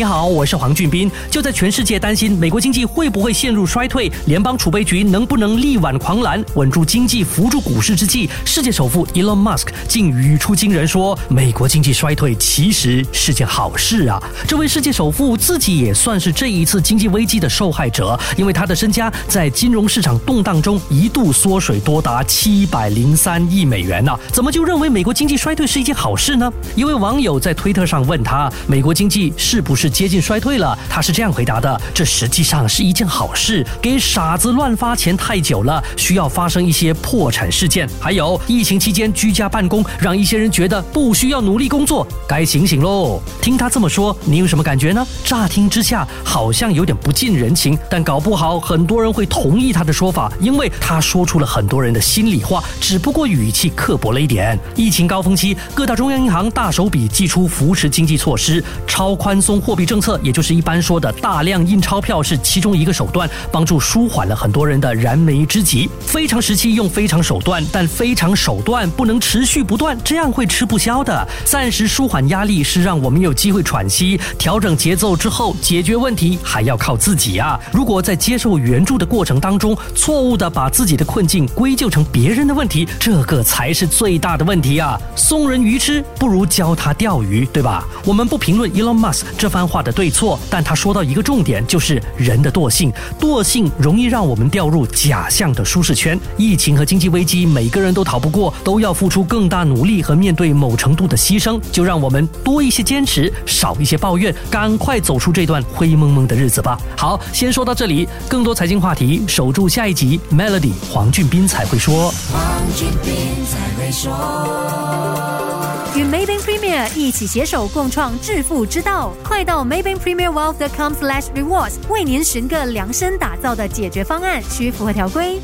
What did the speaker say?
你好，我是黄俊斌。就在全世界担心美国经济会不会陷入衰退，联邦储备局能不能力挽狂澜，稳住经济，扶住股市之际，世界首富 Elon Musk 竟语出惊人，说美国经济衰退其实是件好事啊！这位世界首富自己也算是这一次经济危机的受害者，因为他的身家在金融市场动荡中一度缩水多达七百零三亿美元呢。怎么就认为美国经济衰退是一件好事呢？一位网友在推特上问他：美国经济是不是？接近衰退了，他是这样回答的：这实际上是一件好事。给傻子乱发钱太久了，需要发生一些破产事件。还有疫情期间居家办公，让一些人觉得不需要努力工作，该醒醒喽。听他这么说，你有什么感觉呢？乍听之下好像有点不近人情，但搞不好很多人会同意他的说法，因为他说出了很多人的心里话，只不过语气刻薄了一点。疫情高峰期，各大中央银行大手笔祭出扶持经济措施，超宽松。货币政策，也就是一般说的大量印钞票，是其中一个手段，帮助舒缓了很多人的燃眉之急。非常时期用非常手段，但非常手段不能持续不断，这样会吃不消的。暂时舒缓压力是让我们有机会喘息、调整节奏之后解决问题，还要靠自己啊！如果在接受援助的过程当中，错误的把自己的困境归咎成别人的问题，这个才是最大的问题啊！送人鱼吃不如教他钓鱼，对吧？我们不评论 Elon Musk 这番。话的对错，但他说到一个重点，就是人的惰性。惰性容易让我们掉入假象的舒适圈。疫情和经济危机，每个人都逃不过，都要付出更大努力和面对某程度的牺牲。就让我们多一些坚持，少一些抱怨，赶快走出这段灰蒙蒙的日子吧。好，先说到这里，更多财经话题，守住下一集。Melody 黄俊斌才会说。黄俊斌才会说。与 Maybank Premier 一起携手共创致富之道，快到 Maybank Premier Wealth.com/slash rewards 为您寻个量身打造的解决方案，需符合条规。